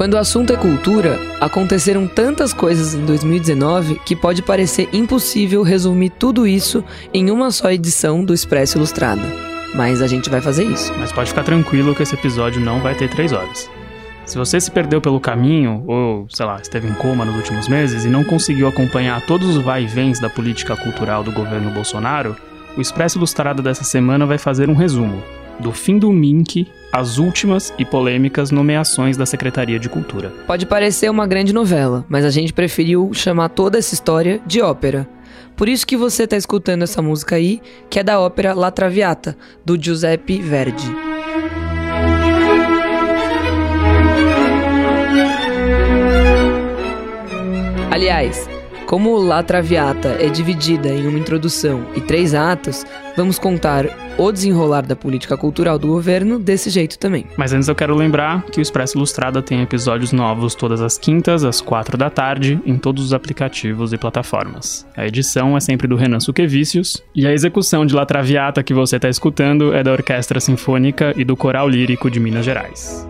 Quando o assunto é cultura, aconteceram tantas coisas em 2019 que pode parecer impossível resumir tudo isso em uma só edição do Expresso Ilustrada. Mas a gente vai fazer isso. Mas pode ficar tranquilo que esse episódio não vai ter três horas. Se você se perdeu pelo caminho, ou, sei lá, esteve em coma nos últimos meses e não conseguiu acompanhar todos os vai-vens da política cultural do governo Bolsonaro, o Expresso Ilustrado dessa semana vai fazer um resumo do fim do MINC às últimas e polêmicas nomeações da Secretaria de Cultura. Pode parecer uma grande novela, mas a gente preferiu chamar toda essa história de ópera. Por isso que você está escutando essa música aí, que é da ópera La Traviata, do Giuseppe Verdi. Aliás, como La Traviata é dividida em uma introdução e três atos, vamos contar o desenrolar da política cultural do governo desse jeito também. Mas antes eu quero lembrar que o Expresso Ilustrada tem episódios novos todas as quintas, às quatro da tarde, em todos os aplicativos e plataformas. A edição é sempre do Renan Suquevicius, e a execução de La Traviata que você está escutando é da Orquestra Sinfônica e do Coral Lírico de Minas Gerais.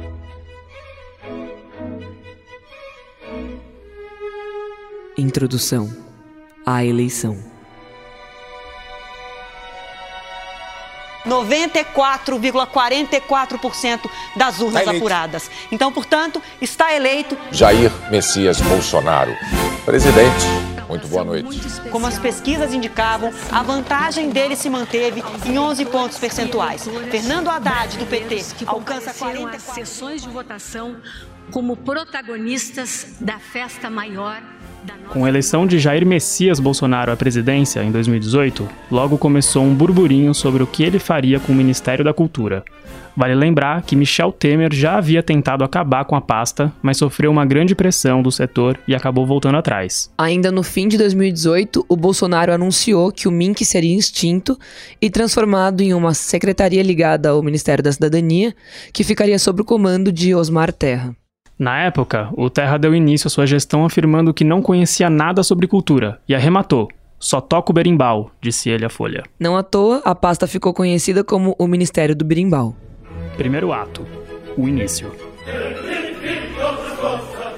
Introdução à eleição. 94,44% das urnas Tá apuradas. Então, portanto, está eleito. Jair Messias Bolsonaro. Presidente, muito boa noite. Como as pesquisas indicavam, a vantagem dele se manteve em 11 pontos percentuais. Fernando Haddad, do PT, alcança compareceram às 44. sessões de votação como protagonistas da festa maior Com a eleição de Jair Messias Bolsonaro à presidência em 2018, logo começou um burburinho sobre o que ele faria com o Ministério da Cultura. Vale lembrar que Michel Temer já havia tentado acabar com a pasta, mas sofreu uma grande pressão do setor e acabou voltando atrás. Ainda no fim de 2018, o Bolsonaro anunciou que o MINC seria extinto e transformado em uma secretaria ligada ao Ministério da Cidadania, que ficaria sob o comando de Osmar Terra. Na época, o Terra deu início à sua gestão afirmando que não conhecia nada sobre cultura e arrematou. Só toca o berimbau, disse ele à Folha. Não à toa, a pasta ficou conhecida como o Ministério do Birimbau. Primeiro ato, o início.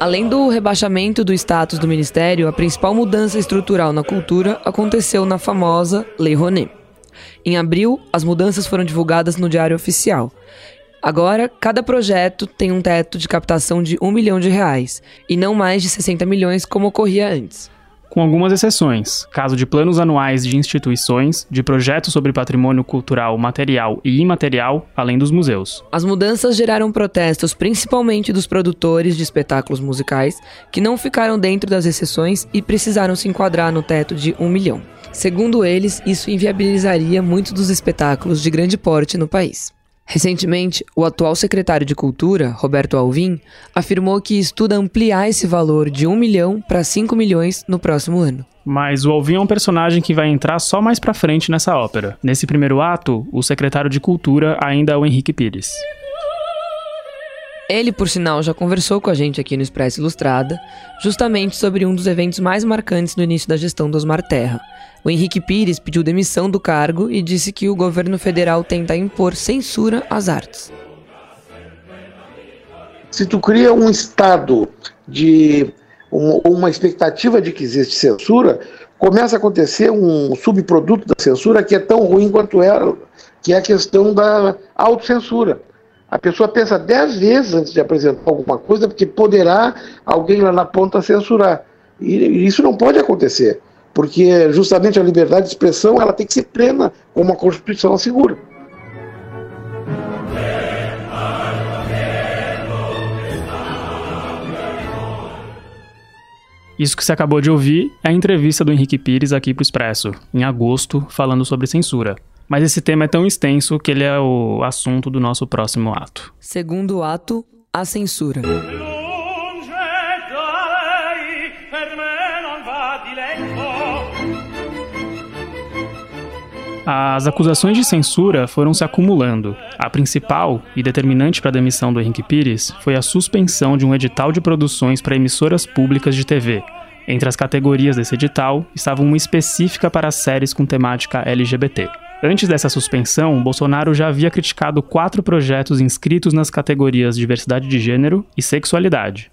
Além do rebaixamento do status do ministério, a principal mudança estrutural na cultura aconteceu na famosa Lei Rouanet. Em abril, as mudanças foram divulgadas no Diário Oficial. Agora, cada projeto tem um teto de captação de 1 milhão de reais, e não mais de 60 milhões como ocorria antes. Com algumas exceções, caso de planos anuais de instituições, de projetos sobre patrimônio cultural material e imaterial, além dos museus. As mudanças geraram protestos principalmente dos produtores de espetáculos musicais, que não ficaram dentro das exceções e precisaram se enquadrar no teto de 1 milhão. Segundo eles, isso inviabilizaria muitos dos espetáculos de grande porte no país. Recentemente, o atual secretário de Cultura, Roberto Alvim, afirmou que estuda ampliar esse valor de 1 milhão para 5 milhões no próximo ano. Mas o Alvin é um personagem que vai entrar só mais pra frente nessa ópera. Nesse primeiro ato, o secretário de Cultura ainda é o Henrique Pires. Ele, por sinal, já conversou com a gente aqui no Expresso Ilustrada, justamente sobre um dos eventos mais marcantes no início da gestão do Osmar Terra. O Henrique Pires pediu demissão do cargo e disse que o governo federal tenta impor censura às artes. se tu cria um estado de um- uma expectativa de que existe censura, começa a acontecer um subproduto da censura que é tão ruim quanto era, que é a questão da autocensura. A pessoa pensa dez vezes antes de apresentar alguma coisa, porque poderá alguém lá na ponta censurar. E isso não pode acontecer, porque justamente a liberdade de expressão ela tem que ser plena, como a Constituição assegura. Isso que você acabou de ouvir é a entrevista do Henrique Pires aqui pro Expresso, em agosto, falando sobre censura. Mas esse tema é tão extenso que ele é o assunto do nosso próximo ato. Segundo ato, a censura. As acusações de censura foram se acumulando. A principal e determinante para a demissão do Henrique Pires foi a suspensão de um edital de produções para emissoras públicas de TV. Entre as categorias desse edital estava uma específica para séries com temática LGBT. Antes dessa suspensão, Bolsonaro já havia criticado quatro projetos inscritos nas categorias diversidade de gênero e sexualidade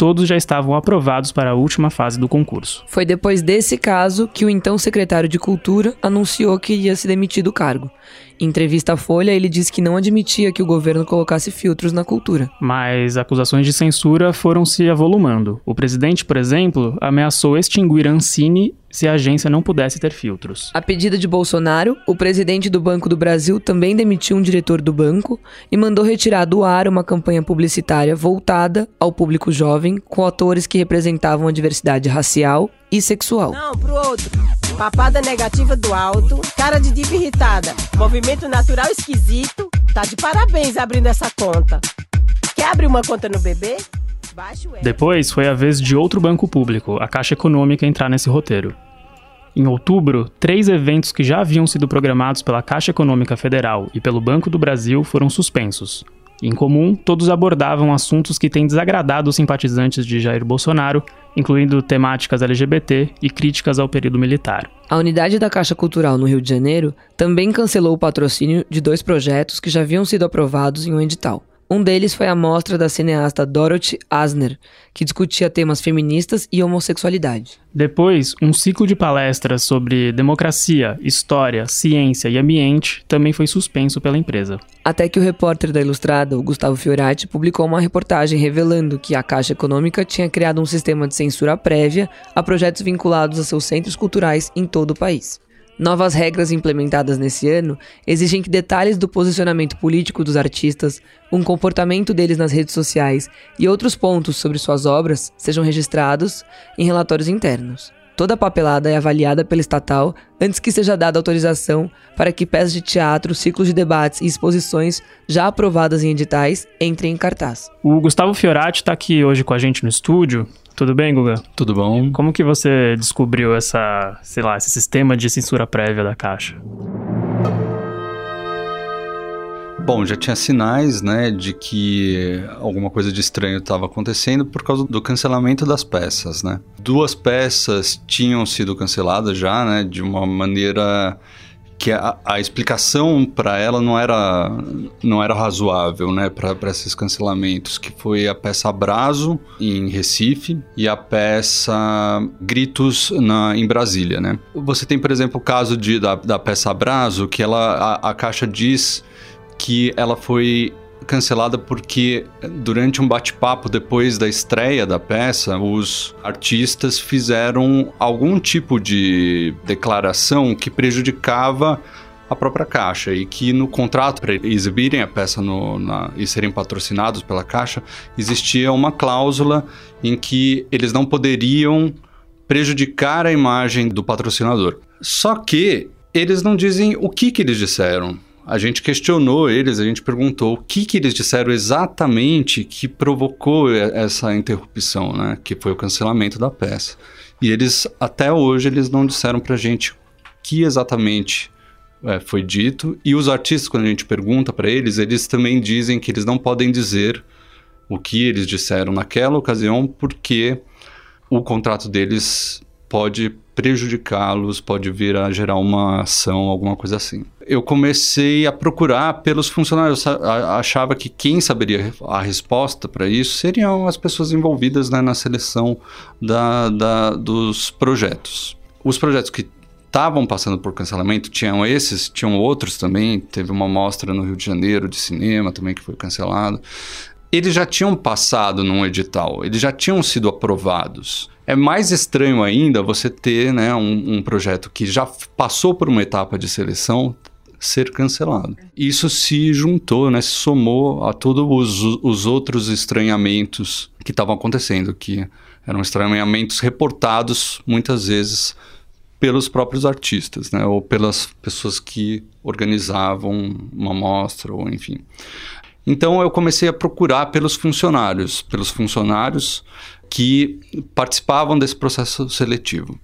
todos já estavam aprovados para a última fase do concurso. Foi depois desse caso que o então secretário de Cultura anunciou que iria se demitir do cargo. Em entrevista à Folha, ele disse que não admitia que o governo colocasse filtros na cultura. Mas acusações de censura foram se avolumando. O presidente, por exemplo, ameaçou extinguir a Ancine se a agência não pudesse ter filtros. A pedido de Bolsonaro, o presidente do Banco do Brasil também demitiu um diretor do banco e mandou retirar do ar uma campanha publicitária voltada ao público jovem com atores que representavam a diversidade racial e sexual. Não, pro outro. Papada negativa do alto, cara de diva irritada, movimento natural esquisito. Tá de parabéns abrindo essa conta. Quer abrir uma conta no bebê? Depois foi a vez de outro banco público, a Caixa Econômica, entrar nesse roteiro. Em outubro, três eventos que já haviam sido programados pela Caixa Econômica Federal e pelo Banco do Brasil foram suspensos. Em comum, todos abordavam assuntos que têm desagradado os simpatizantes de Jair Bolsonaro, incluindo temáticas LGBT e críticas ao período militar. A unidade da Caixa Cultural no Rio de Janeiro também cancelou o patrocínio de dois projetos que já haviam sido aprovados em um edital. Um deles foi a mostra da cineasta Dorothy Asner, que discutia temas feministas e homossexualidade. Depois, um ciclo de palestras sobre democracia, história, ciência e ambiente também foi suspenso pela empresa. Até que o repórter da Ilustrada, o Gustavo Fiorati, publicou uma reportagem revelando que a Caixa Econômica tinha criado um sistema de censura prévia a projetos vinculados a seus centros culturais em todo o país. Novas regras implementadas nesse ano exigem que detalhes do posicionamento político dos artistas, um comportamento deles nas redes sociais e outros pontos sobre suas obras sejam registrados em relatórios internos. Toda a papelada é avaliada pela estatal antes que seja dada autorização para que peças de teatro, ciclos de debates e exposições já aprovadas em editais entrem em cartaz. O Gustavo Fiorati está aqui hoje com a gente no estúdio tudo bem, Guga? Tudo bom. Como que você descobriu essa, sei lá, esse sistema de censura prévia da Caixa? Bom, já tinha sinais, né, de que alguma coisa de estranho estava acontecendo por causa do cancelamento das peças, né? Duas peças tinham sido canceladas já, né, de uma maneira que a, a explicação para ela não era não era razoável, né, para esses cancelamentos, que foi a peça Abraço em Recife e a peça Gritos na, em Brasília, né. Você tem, por exemplo, o caso de, da, da peça Abraço, que ela a, a caixa diz que ela foi cancelada porque durante um bate-papo depois da estreia da peça, os artistas fizeram algum tipo de declaração que prejudicava a própria Caixa e que no contrato para exibirem a peça no, na, e serem patrocinados pela Caixa existia uma cláusula em que eles não poderiam prejudicar a imagem do patrocinador. Só que eles não dizem o que, que eles disseram a gente questionou eles, a gente perguntou o que, que eles disseram exatamente que provocou essa interrupção, né? Que foi o cancelamento da peça. E eles, até hoje, eles não disseram pra gente o que exatamente é, foi dito. E os artistas, quando a gente pergunta para eles, eles também dizem que eles não podem dizer o que eles disseram naquela ocasião, porque o contrato deles pode prejudicá-los, pode vir a gerar uma ação, alguma coisa assim. Eu comecei a procurar pelos funcionários, achava que quem saberia a resposta para isso seriam as pessoas envolvidas né, na seleção da, da, dos projetos. Os projetos que estavam passando por cancelamento, tinham esses, tinham outros também, teve uma mostra no Rio de Janeiro de cinema também que foi cancelado. Eles já tinham passado num edital, eles já tinham sido aprovados. É mais estranho ainda você ter né, um, um projeto que já passou por uma etapa de seleção ser cancelado. Isso se juntou, né, se somou a todos os, os outros estranhamentos que estavam acontecendo, que eram estranhamentos reportados muitas vezes pelos próprios artistas, né, ou pelas pessoas que organizavam uma mostra, ou enfim. Então eu comecei a procurar pelos funcionários, pelos funcionários que participavam desse processo seletivo.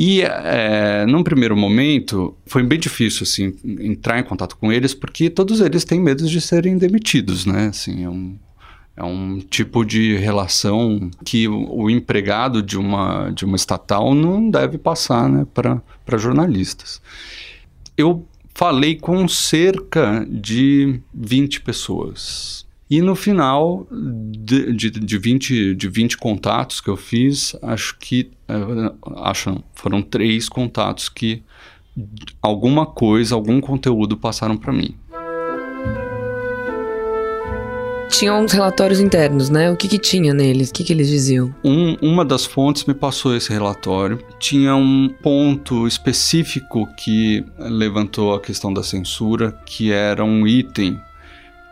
E, é, num primeiro momento, foi bem difícil, assim, entrar em contato com eles, porque todos eles têm medo de serem demitidos, né? Assim, é um, é um tipo de relação que o, empregado de uma, de uma estatal não deve passar, né, para jornalistas. Eu falei com cerca de 20 pessoas. E no final de, de, de, 20, de 20 contatos que eu fiz, acho que eh, acho, foram três contatos que alguma coisa, algum conteúdo passaram para mim. Tinham uns relatórios internos, né? O que, que tinha neles? O que, que eles diziam? Um, uma das fontes me passou esse relatório. Tinha um ponto específico que levantou a questão da censura, que era um item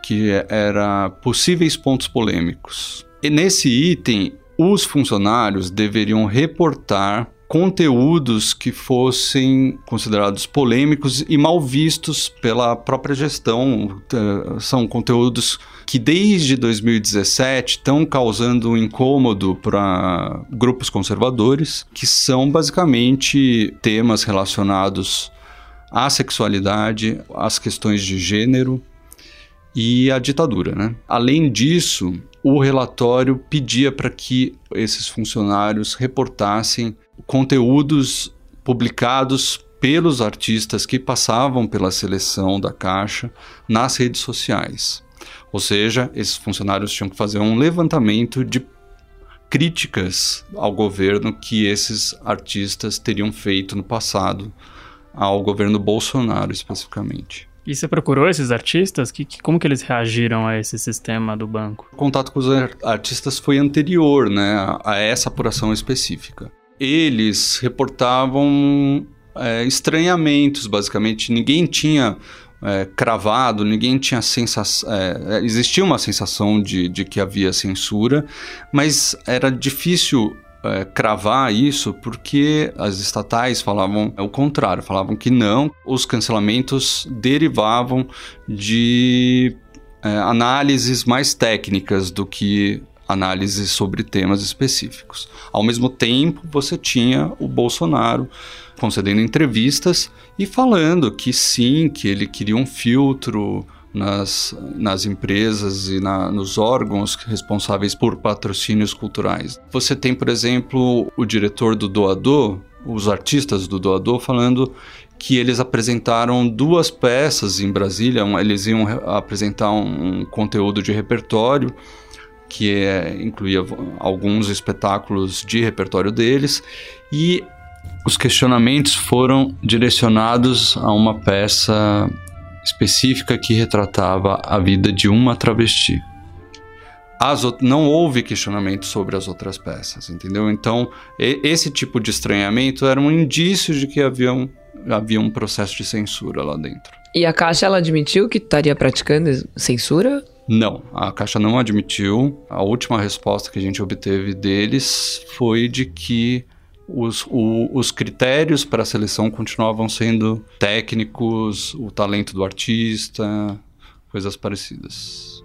que era possíveis pontos polêmicos. E nesse item, os funcionários deveriam reportar conteúdos que fossem considerados polêmicos e mal vistos pela própria gestão. Eh, são conteúdos que desde 2017 estão causando um incômodo para grupos conservadores, que são basicamente temas relacionados à sexualidade, às questões de gênero, e a ditadura. Né? Além disso, o relatório pedia para que esses funcionários reportassem conteúdos publicados pelos artistas que passavam pela seleção da Caixa nas redes sociais. Ou seja, esses funcionários tinham que fazer um levantamento de críticas ao governo que esses artistas teriam feito no passado, ao governo Bolsonaro especificamente. E você procurou esses artistas? Que, que, como que eles reagiram a esse sistema do banco? O contato com os artistas foi anterior né, a, a essa apuração específica. Eles reportavam é, estranhamentos, basicamente. Ninguém tinha é, cravado, ninguém tinha sensação. É, existia uma sensação de, de que havia censura, mas era difícil é, cravar isso porque as estatais falavam o contrário, falavam que não, os cancelamentos derivavam de é, análises mais técnicas do que análises sobre temas específicos. Ao mesmo tempo, você tinha o Bolsonaro concedendo entrevistas e falando que sim, que ele queria um filtro nas, nas empresas e na, nos órgãos responsáveis por patrocínios culturais. Você tem, por exemplo, o diretor do Doador, os artistas do Doador, falando que eles apresentaram duas peças em Brasília, eles iam apresentar um, um conteúdo de repertório que é, incluía alguns espetáculos de repertório deles e os questionamentos foram direcionados a uma peça específica que retratava a vida de uma travesti. As, não houve questionamento sobre as outras peças, entendeu? Então, esse tipo de estranhamento era um indício de que havia um, havia um processo de censura lá dentro. E a Caixa, ela admitiu que estaria praticando censura? Não, a Caixa não admitiu. A última resposta que a gente obteve deles foi de que os, o, os critérios para a seleção continuavam sendo técnicos, o talento do artista, coisas parecidas.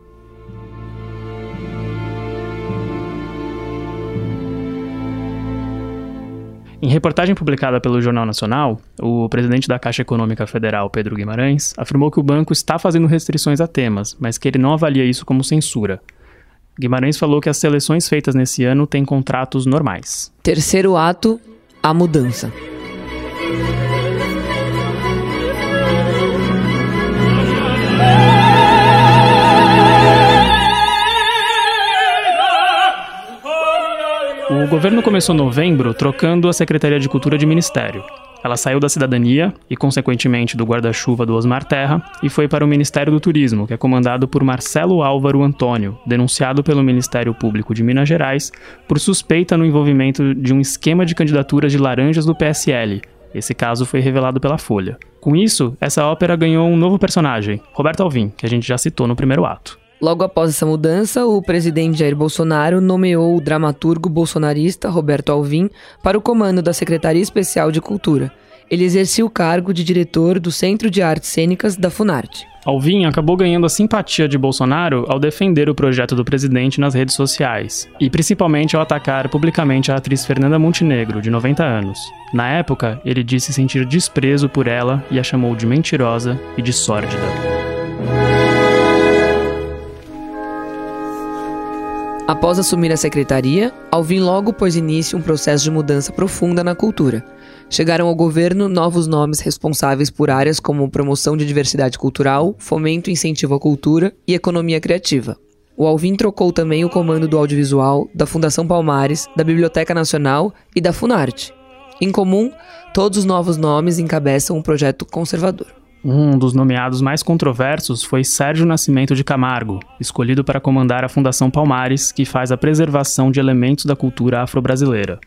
Em reportagem publicada pelo Jornal Nacional, o presidente da Caixa Econômica Federal, Pedro Guimarães, afirmou que o banco está fazendo restrições a temas, mas que ele não avalia isso como censura. Guimarães falou que as seleções feitas nesse ano têm contratos normais. Terceiro ato, a mudança. Governo começou novembro trocando a Secretaria de Cultura de Ministério. Ela saiu da cidadania e, consequentemente, do guarda-chuva do Osmar Terra e foi para o Ministério do Turismo, que é comandado por Marcelo Álvaro Antônio, denunciado pelo Ministério Público de Minas Gerais por suspeita no envolvimento de um esquema de candidaturas de laranjas do PSL. Esse caso foi revelado pela Folha. Com isso, essa ópera ganhou um novo personagem, Roberto Alvim, que a gente já citou no primeiro ato. Logo após essa mudança, o presidente Jair Bolsonaro nomeou o dramaturgo bolsonarista Roberto Alvim para o comando da Secretaria Especial de Cultura. Ele exercia o cargo de diretor do Centro de Artes Cênicas da Funarte. Alvim acabou ganhando a simpatia de Bolsonaro ao defender o projeto do presidente nas redes sociais, e principalmente ao atacar publicamente a atriz Fernanda Montenegro, de 90 anos. Na época, ele disse sentir desprezo por ela e a chamou de mentirosa e de sórdida. Após assumir a secretaria, Alvin logo pôs início um processo de mudança profunda na cultura. chegaram ao governo novos nomes responsáveis por áreas como promoção de diversidade cultural, fomento e incentivo à cultura e economia criativa. O Alvin trocou também o comando do audiovisual, da Fundação Palmares, da Biblioteca Nacional e da Funarte. Em comum, todos os novos nomes encabeçam um projeto conservador. Um dos nomeados mais controversos foi Sérgio Nascimento de Camargo, escolhido para comandar a Fundação Palmares, que faz a preservação de elementos da cultura afro-brasileira.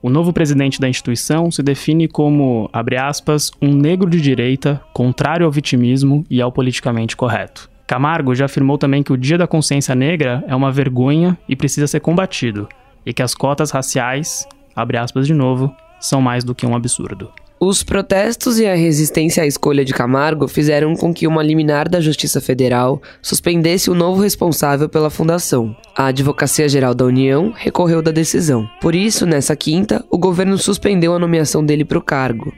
O novo presidente da instituição se define como, abre aspas, um negro de direita, contrário ao vitimismo e ao politicamente correto. Camargo já afirmou também que o Dia da Consciência Negra é uma vergonha e precisa ser combatido, e que as cotas raciais, abre aspas de novo, são mais do que um absurdo. Os protestos e a resistência à escolha de Camargo fizeram com que uma liminar da Justiça Federal suspendesse o novo responsável pela fundação. A Advocacia Geral da União recorreu da decisão. Por isso, nessa quinta, o governo suspendeu a nomeação dele para o cargo.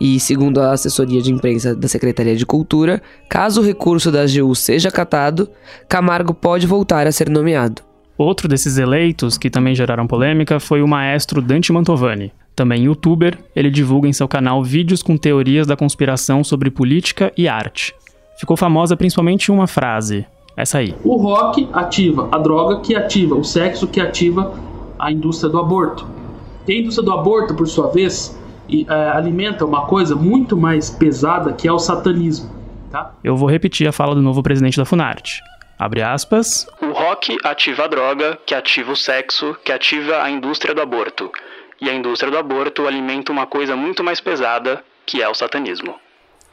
E, segundo a assessoria de imprensa da Secretaria de Cultura, caso o recurso da AGU seja acatado, Camargo pode voltar a ser nomeado. Outro desses eleitos que também geraram polêmica foi o maestro Dante Mantovani. Também youtuber, ele divulga em seu canal vídeos com teorias da conspiração sobre política e arte. Ficou famosa principalmente uma frase, essa aí. O rock ativa a droga que ativa o sexo que ativa a indústria do aborto. E a indústria do aborto, por sua vez, é, alimenta uma coisa muito mais pesada que é o satanismo. Tá? Eu vou repetir a fala do novo presidente da Funarte. Abre aspas. O rock ativa a droga que ativa o sexo que ativa a indústria do aborto e a indústria do aborto alimenta uma coisa muito mais pesada, que é o satanismo.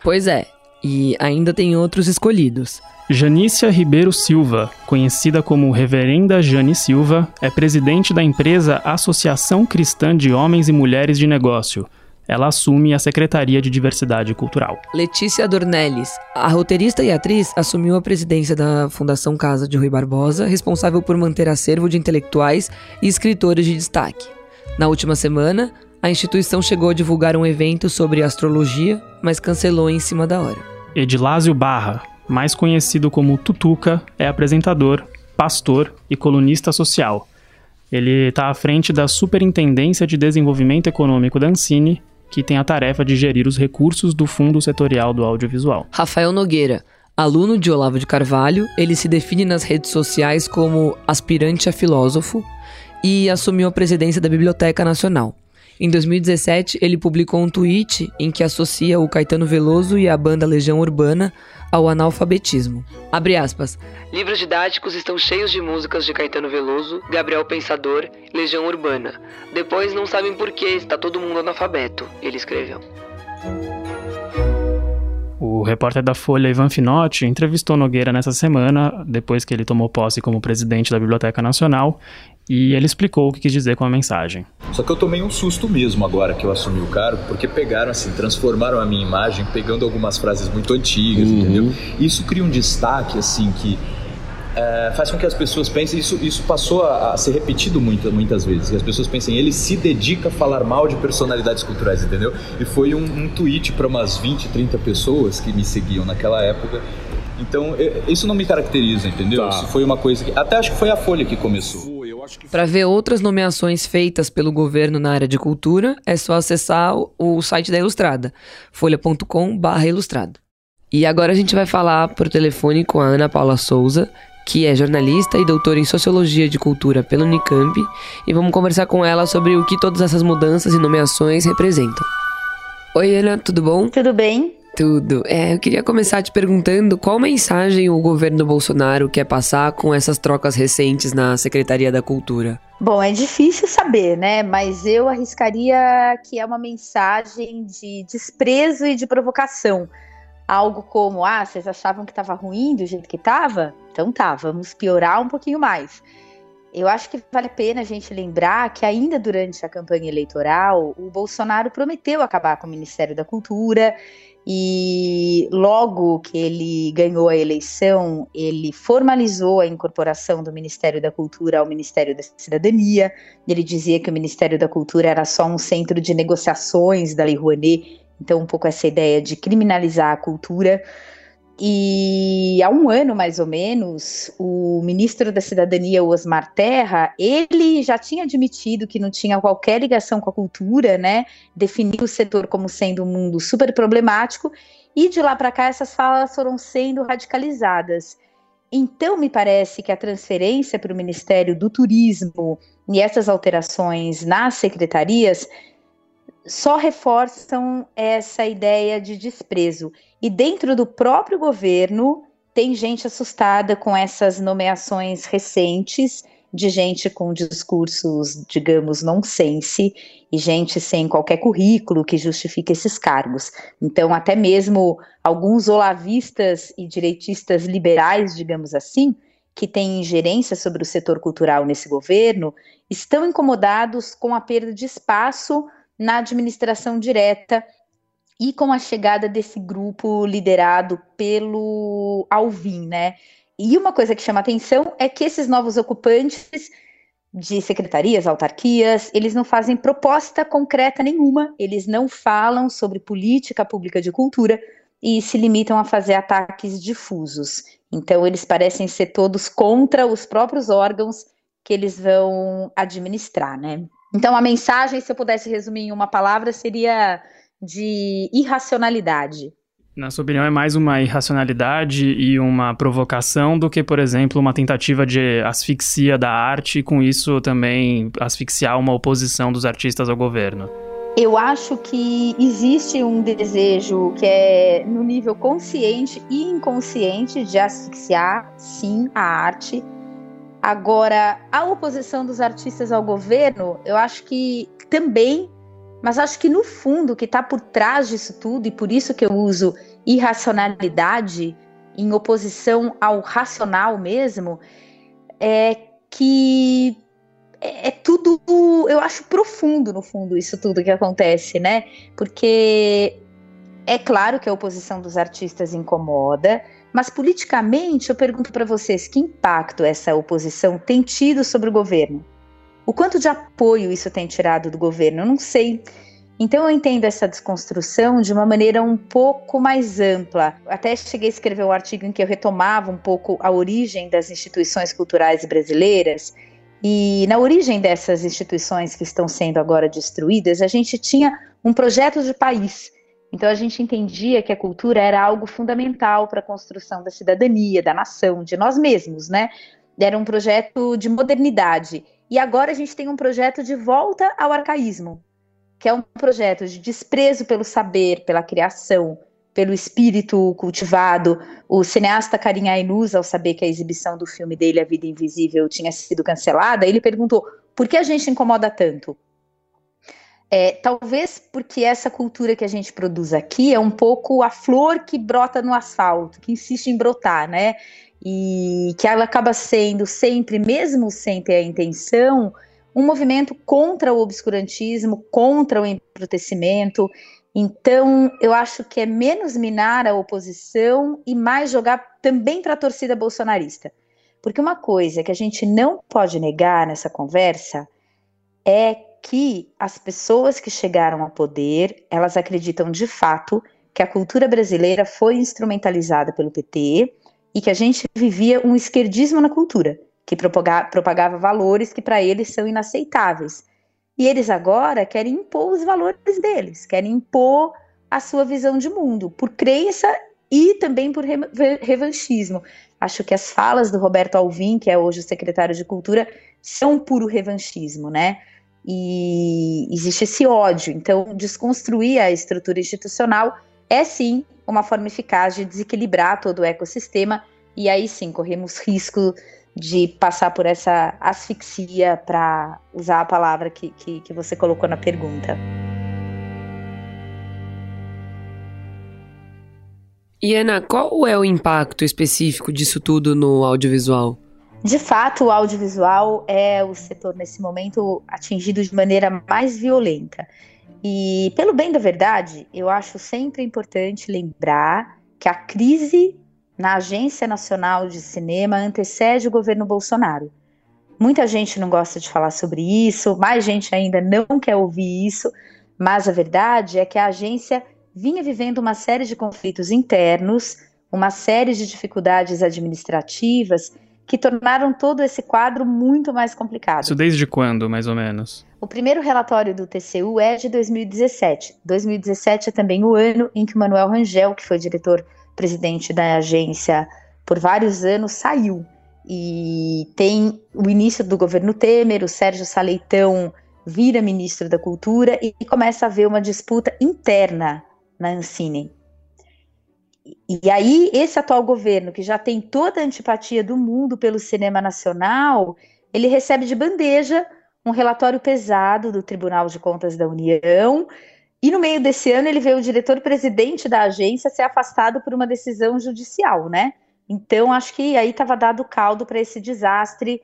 Pois é, e ainda tem outros escolhidos. Janícia Ribeiro Silva, conhecida como Reverenda Jane Silva, é presidente da empresa Associação Cristã de Homens e Mulheres de Negócio. Ela assume a Secretaria de Diversidade Cultural. Letícia Dornelles, a roteirista e atriz, assumiu a presidência da Fundação Casa de Rui Barbosa, responsável por manter acervo de intelectuais e escritores de destaque. Na última semana, a instituição chegou a divulgar um evento sobre astrologia, mas cancelou em cima da hora. Edilásio Barra, mais conhecido como Tutuca, é apresentador, pastor e colunista social. Ele está à frente da Superintendência de Desenvolvimento Econômico da Ancine, que tem a tarefa de gerir os recursos do Fundo Setorial do Audiovisual. Rafael Nogueira, aluno de Olavo de Carvalho, ele se define nas redes sociais como aspirante a filósofo e assumiu a presidência da Biblioteca Nacional. Em 2017, ele publicou um tweet em que associa o Caetano Veloso e a banda Legião Urbana ao analfabetismo. Abre aspas. Livros didáticos estão cheios de músicas de Caetano Veloso, Gabriel Pensador, Legião Urbana. Depois não sabem por que está todo mundo analfabeto, ele escreveu. O repórter da Folha, Ivan Finotti, entrevistou Nogueira nessa semana, depois que ele tomou posse como presidente da Biblioteca Nacional, e ele explicou o que quis dizer com a mensagem. Só que eu tomei um susto mesmo agora que eu assumi o cargo, porque pegaram assim, transformaram a minha imagem pegando algumas frases muito antigas, uhum. entendeu? Isso cria um destaque assim que é, faz com que as pessoas pensem, isso, isso passou a, a, ser repetido muito, muitas vezes, que as pessoas pensem, ele se dedica a falar mal de personalidades culturais, entendeu? E foi um, um tweet para umas 20, 30 pessoas que me seguiam naquela época. Então, eu, isso não me caracteriza, entendeu? Tá. Isso foi uma coisa que. Até acho que foi a Folha que começou. Para ver outras nomeações feitas pelo governo na área de cultura, é só acessar o site da Ilustrada, folha.com/ilustrado. E agora a gente vai falar por telefone com a Ana Paula Souza, que é jornalista e doutora em Sociologia de Cultura pelo Unicamp, e vamos conversar com ela sobre o que todas essas mudanças e nomeações representam. Oi, Ana, tudo bom? Tudo bem. Tudo. É, eu queria começar te perguntando qual mensagem o governo Bolsonaro quer passar com essas trocas recentes na Secretaria da Cultura. Bom, é difícil saber, né? Mas eu arriscaria que é uma mensagem de desprezo e de provocação. Algo como, ah, vocês achavam que estava ruim do jeito que estava? Então tá, vamos piorar um pouquinho mais. Eu acho que vale a pena a gente lembrar que ainda durante a campanha eleitoral, o Bolsonaro prometeu acabar com o Ministério da Cultura e logo que ele ganhou a eleição, ele formalizou a incorporação do Ministério da Cultura ao Ministério da Cidadania. Ele dizia que o Ministério da Cultura era só um centro de negociações da Lei Rouanet, então um pouco essa ideia de criminalizar a cultura. E há um ano, mais ou menos, o ministro da Cidadania, Osmar Terra, ele já tinha admitido que não tinha qualquer ligação com a cultura, né? Definiu o setor como sendo um mundo super problemático, e de lá para cá essas falas foram sendo radicalizadas. Então, me parece que a transferência para o Ministério do Turismo e essas alterações nas secretarias só reforçam essa ideia de desprezo. E dentro do próprio governo, tem gente assustada com essas nomeações recentes de gente com discursos, digamos, nonsense e gente sem qualquer currículo que justifique esses cargos. Então, até mesmo alguns olavistas e direitistas liberais, digamos assim, que têm ingerência sobre o setor cultural nesse governo, estão incomodados com a perda de espaço na administração direta e com a chegada desse grupo liderado pelo Alvin, né? E uma coisa que chama atenção é que esses novos ocupantes de secretarias, autarquias, eles não fazem proposta concreta nenhuma, eles não falam sobre política pública de cultura e se limitam a fazer ataques difusos. Então, eles parecem ser todos contra os próprios órgãos que eles vão administrar, né? Então, a mensagem, se eu pudesse resumir em uma palavra, seria de irracionalidade. Na sua opinião, é mais uma irracionalidade e uma provocação do que, por exemplo, uma tentativa de asfixia da arte e, com isso, também asfixiar uma oposição dos artistas ao governo? Eu acho que existe um desejo que é no nível consciente e inconsciente de asfixiar, sim, a arte Agora, a oposição dos artistas ao governo, eu acho que também, mas acho que no fundo, o que está por trás disso tudo, e por isso que eu uso irracionalidade em oposição ao racional mesmo, é que é, é tudo, eu acho profundo no fundo isso tudo que acontece, né? Porque é claro que a oposição dos artistas incomoda, mas politicamente, eu pergunto para vocês: que impacto essa oposição tem tido sobre o governo? O quanto de apoio isso tem tirado do governo? Eu não sei. Então eu entendo essa desconstrução de uma maneira um pouco mais ampla. Até cheguei a escrever um artigo em que eu retomava um pouco a origem das instituições culturais brasileiras. E na origem dessas instituições que estão sendo agora destruídas, a gente tinha um projeto de país então a gente entendia que a cultura era algo fundamental para a construção da cidadania, da nação, de nós mesmos, né? Era um projeto de modernidade. E agora a gente tem um projeto de volta ao arcaísmo, que é um projeto de desprezo pelo saber, pela criação, pelo espírito cultivado. O cineasta Karim Ainuz, ao saber que a exibição do filme dele, A Vida Invisível, tinha sido cancelada, ele perguntou: por que a gente incomoda tanto? É, talvez porque essa cultura que a gente produz aqui é um pouco a flor que brota no asfalto, que insiste em brotar, né? E que ela acaba sendo sempre, mesmo sem ter a intenção, um movimento contra o obscurantismo, contra o embrutecimento. Então, eu acho que é menos minar a oposição e mais jogar também para a torcida bolsonarista. Porque uma coisa que a gente não pode negar nessa conversa é que as pessoas que chegaram ao poder, elas acreditam de fato que a cultura brasileira foi instrumentalizada pelo PT e que a gente vivia um esquerdismo na cultura, que propagava, valores que para eles são inaceitáveis. E eles agora querem impor os valores deles, querem impor a sua visão de mundo, por crença e também por revanchismo. Acho que as falas do Roberto Alvim, que é hoje o secretário de Cultura, são puro revanchismo, né? e existe esse ódio. Então, desconstruir a estrutura institucional é sim uma forma eficaz de desequilibrar todo o ecossistema e aí sim corremos risco de passar por essa asfixia, para usar a palavra que, que, que você colocou na pergunta. E Ana, qual é o impacto específico disso tudo no audiovisual? De fato, o audiovisual é o setor nesse momento atingido de maneira mais violenta. E, pelo bem da verdade, eu acho sempre importante lembrar que a crise na Agência Nacional de Cinema antecede o governo Bolsonaro. Muita gente não gosta de falar sobre isso, mais gente ainda não quer ouvir isso, mas a verdade é que a agência vinha vivendo uma série de conflitos internos uma série de dificuldades administrativas que tornaram todo esse quadro muito mais complicado. Isso desde quando, mais ou menos? O primeiro relatório do TCU é de 2017. 2017 é também o ano em que Manuel Rangel, que foi diretor-presidente da agência por vários anos, saiu. E tem o início do governo Temer, o Sérgio Saleitão vira ministro da Cultura e começa a haver uma disputa interna na Ancine. E aí, esse atual governo, que já tem toda a antipatia do mundo pelo cinema nacional, ele recebe de bandeja um relatório pesado do Tribunal de Contas da União. E no meio desse ano, ele vê o diretor-presidente da agência ser afastado por uma decisão judicial, né? Então, acho que aí estava dado caldo para esse desastre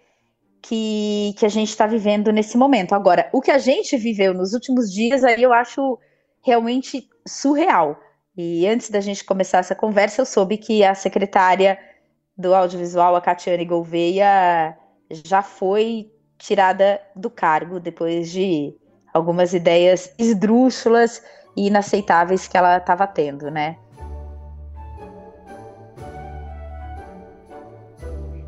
que, que a gente está vivendo nesse momento. Agora, o que a gente viveu nos últimos dias, aí eu acho realmente surreal. E antes da gente começar essa conversa, eu soube que a secretária do audiovisual, a Catiane Gouveia, já foi tirada do cargo depois de algumas ideias esdrúxulas e inaceitáveis que ela estava tendo, né?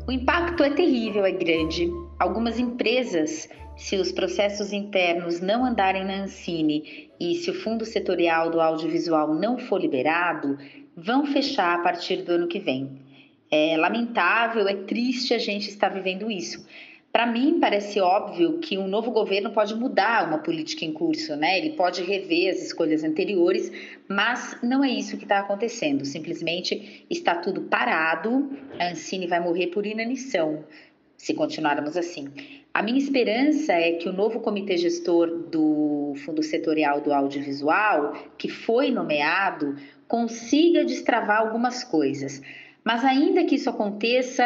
O impacto é terrível, é grande. Algumas empresas, se os processos internos não andarem na Ancine e se o fundo setorial do audiovisual não for liberado, vão fechar a partir do ano que vem. É lamentável, é triste a gente estar vivendo isso. Para mim, parece óbvio que um novo governo pode mudar uma política em curso, né? Ele pode rever as escolhas anteriores, mas não é isso que está acontecendo. Simplesmente está tudo parado, a Ancine vai morrer por inanição se continuarmos assim. A minha esperança é que o novo comitê gestor do Fundo Setorial do Audiovisual, que foi nomeado, consiga destravar algumas coisas. Mas ainda que isso aconteça,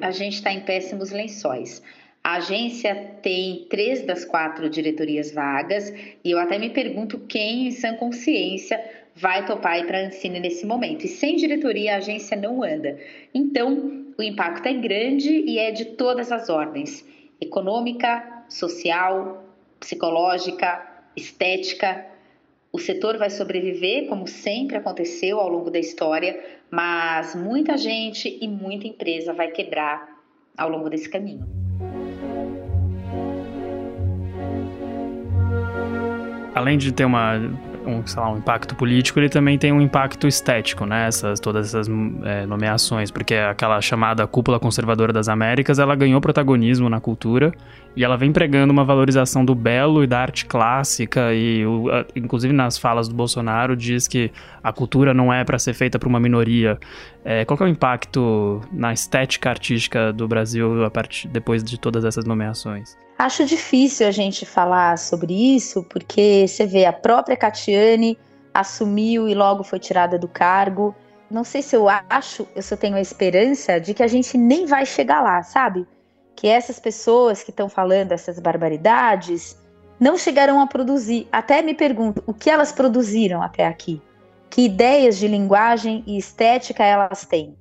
a gente está em péssimos lençóis. A agência tem três das quatro diretorias vagas e eu até me pergunto quem, em sã consciência, vai topar ir para a Ancine nesse momento. E sem diretoria a agência não anda. Então, o impacto é grande e é de todas as ordens: econômica, social, psicológica, estética. O setor vai sobreviver, como sempre aconteceu ao longo da história, mas muita gente e muita empresa vai quebrar ao longo desse caminho. Além de ter uma um, lá, um impacto político, ele também tem um impacto estético, né? Essas, todas essas é, nomeações, porque aquela chamada cúpula conservadora das Américas, ela ganhou protagonismo na cultura e ela vem pregando uma valorização do belo e da arte clássica e, o, a, inclusive nas falas do Bolsonaro, diz que a cultura não é para ser feita por uma minoria. É, qual é o impacto na estética artística do Brasil a partir, depois de todas essas nomeações? Acho difícil a gente falar sobre isso, porque você vê a própria Catiane assumiu e logo foi tirada do cargo. Não sei se eu acho, eu só tenho a esperança de que a gente nem vai chegar lá, sabe? Que essas pessoas que estão falando essas barbaridades não chegarão a produzir. Até me pergunto o que elas produziram até aqui. Que ideias de linguagem e estética elas têm?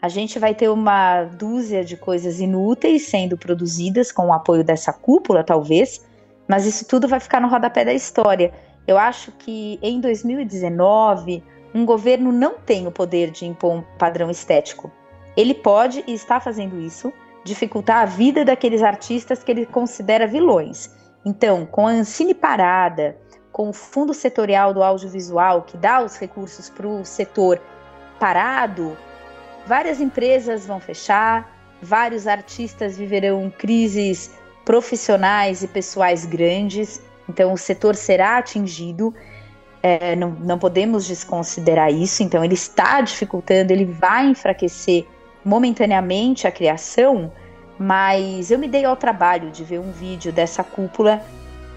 A gente vai ter uma dúzia de coisas inúteis sendo produzidas com o apoio dessa cúpula, talvez, mas isso tudo vai ficar no rodapé da história. Eu acho que em 2019, um governo não tem o poder de impor um padrão estético. Ele pode e está fazendo isso, dificultar a vida daqueles artistas que ele considera vilões. Então, com a Ancine parada, com o fundo setorial do audiovisual que dá os recursos para o setor parado, Várias empresas vão fechar, vários artistas viverão crises profissionais e pessoais grandes, então o setor será atingido. É, não, não podemos desconsiderar isso, então ele está dificultando, ele vai enfraquecer momentaneamente a criação, mas eu me dei ao trabalho de ver um vídeo dessa cúpula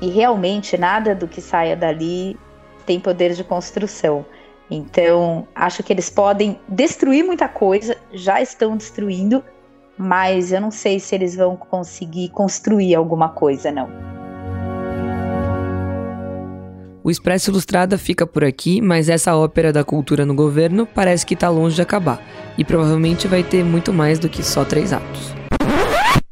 e realmente nada do que saia dali tem poder de construção. Então, acho que eles podem destruir muita coisa, já estão destruindo, mas eu não sei se eles vão conseguir construir alguma coisa, não. O Expresso Ilustrada fica por aqui, mas essa ópera da cultura no governo parece que está longe de acabar, e provavelmente vai ter muito mais do que só três atos.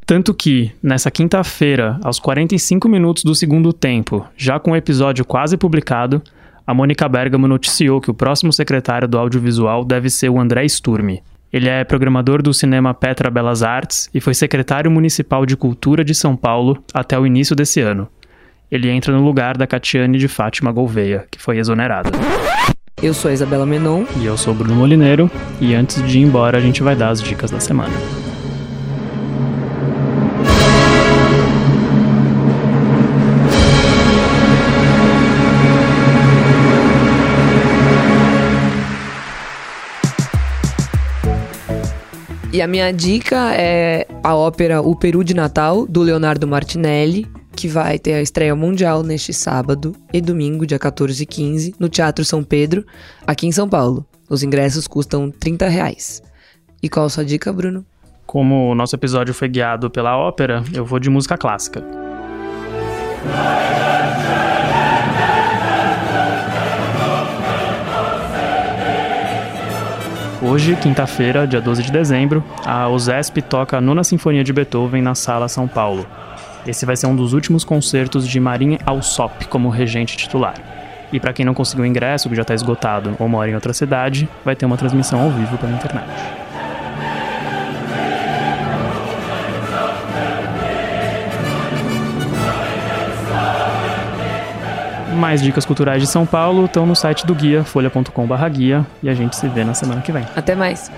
Tanto que, nessa quinta-feira, aos 45 minutos do segundo tempo, já com o episódio quase publicado, a Mônica Bergamo noticiou que o próximo secretário do audiovisual deve ser o André Sturmi. Ele é programador do Cinema Petra Belas Artes e foi secretário municipal de Cultura de São Paulo até o início desse ano. Ele entra no lugar da Catiane de Fátima Gouveia, que foi exonerada. Eu sou a Isabela Menon. E eu sou o Bruno Molineiro. E antes de ir embora, a gente vai dar as dicas da semana. E a minha dica é a ópera O Peru de Natal, do Leonardo Martinelli, que vai ter a estreia mundial neste sábado e domingo, dia 14 e 15, no Teatro São Pedro, aqui em São Paulo. Os ingressos custam 30 reais. E qual a sua dica, Bruno? Como o nosso episódio foi guiado pela ópera, eu vou de música clássica. Hoje, quinta-feira, dia 12 de dezembro, a OSESP toca a Nona Sinfonia de Beethoven na Sala São Paulo. Esse vai ser um dos últimos concertos de Marinha Alsop como regente titular. E para quem não conseguiu ingresso, que já está esgotado ou mora em outra cidade, vai ter uma transmissão ao vivo pela internet. Mais dicas culturais de São Paulo estão no site do guia, folha.com.br guia, e a gente se vê na semana que vem. Até mais!